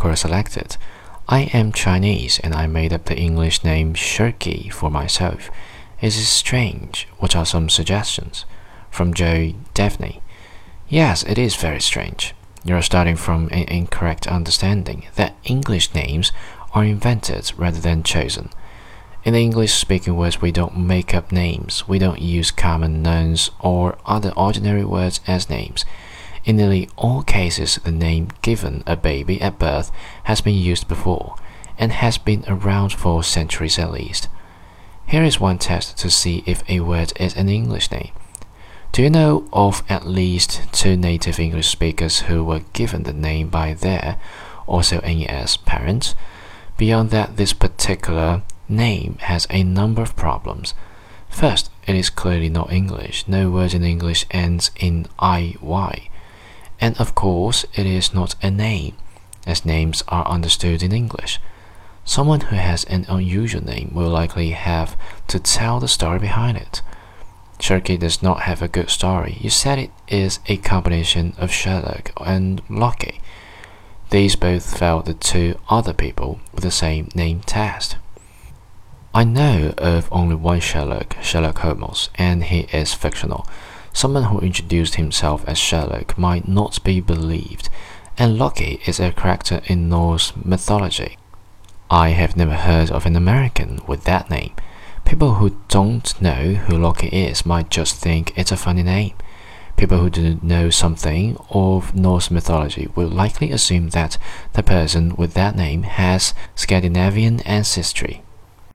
Quora selected. I am Chinese and I made up the English name Shirky for myself. Is it strange? What are some suggestions? From Joe Daphne. Yes, it is very strange. You're starting from an incorrect understanding that English names are invented rather than chosen. In the English speaking world, we don't make up names. We don't use common nouns or other ordinary words as names. In nearly all cases, the name given a baby at birth has been used before and has been around for centuries at least. Here is one test to see if a word is an English name. Do you know of at least two native English speakers who were given the name by their, also NES, parents? Beyond that, this particular name has a number of problems. First, it is clearly not English. No word in English ends in IY. And of course, it is not a name, as names are understood in English. Someone who has an unusual name will likely have to tell the story behind it. Shirky does not have a good story. You said it is a combination of Sherlock and Loki. These both failed the two other people with the same name test. I know of only one Sherlock, Sherlock Holmes, and he is fictional. Someone who introduced himself as Sherlock might not be believed, and Loki is a character in Norse mythology. I have never heard of an American with that name. People who don't know who Loki is might just think it's a funny name. People who do know something of Norse mythology will likely assume that the person with that name has Scandinavian ancestry.